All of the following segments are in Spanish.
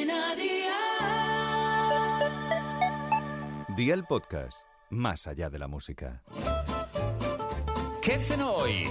Cadena Dial. Día el podcast, más allá de la música. ¿Qué cenó hoy?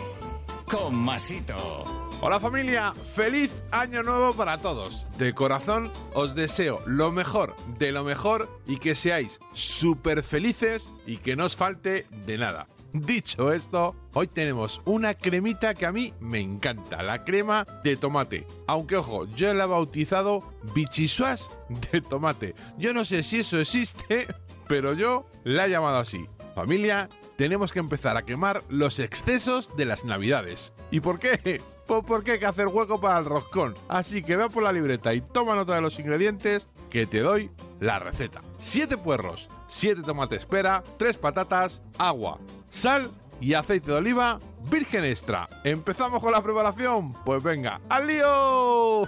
Con Masito. Hola familia, feliz año nuevo para todos. De corazón os deseo lo mejor de lo mejor y que seáis súper felices y que no os falte de nada. Dicho esto, hoy tenemos una cremita que a mí me encanta, la crema de tomate. Aunque ojo, yo la he bautizado bichisuas de tomate. Yo no sé si eso existe, pero yo la he llamado así. Familia, tenemos que empezar a quemar los excesos de las navidades. ¿Y por qué? Pues porque hay que hacer hueco para el roscón. Así que ve por la libreta y toma nota de los ingredientes que te doy la receta. 7 puerros, 7 tomates pera, 3 patatas, agua, sal y aceite de oliva virgen extra. ¿Empezamos con la preparación? Pues venga, ¡al lío!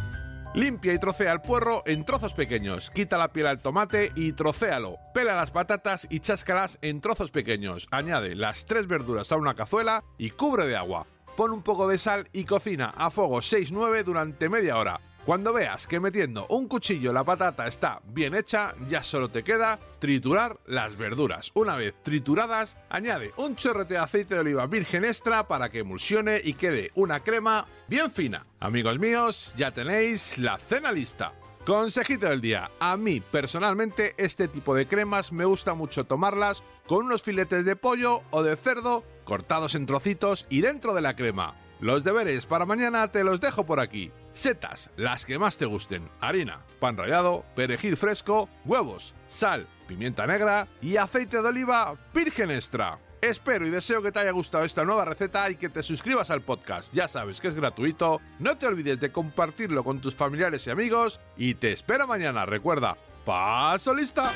Limpia y trocea el puerro en trozos pequeños. Quita la piel al tomate y trocéalo. Pela las patatas y cháscalas en trozos pequeños. Añade las tres verduras a una cazuela y cubre de agua. Pon un poco de sal y cocina a fuego 6-9 durante media hora. Cuando veas que metiendo un cuchillo la patata está bien hecha, ya solo te queda triturar las verduras. Una vez trituradas, añade un chorrete de aceite de oliva virgen extra para que emulsione y quede una crema bien fina. Amigos míos, ya tenéis la cena lista. Consejito del día. A mí, personalmente, este tipo de cremas me gusta mucho tomarlas con unos filetes de pollo o de cerdo cortados en trocitos y dentro de la crema. Los deberes para mañana te los dejo por aquí. Setas, las que más te gusten. Harina, pan rallado, perejil fresco, huevos, sal, pimienta negra y aceite de oliva virgen extra. Espero y deseo que te haya gustado esta nueva receta y que te suscribas al podcast. Ya sabes que es gratuito. No te olvides de compartirlo con tus familiares y amigos. Y te espero mañana. Recuerda, paso lista.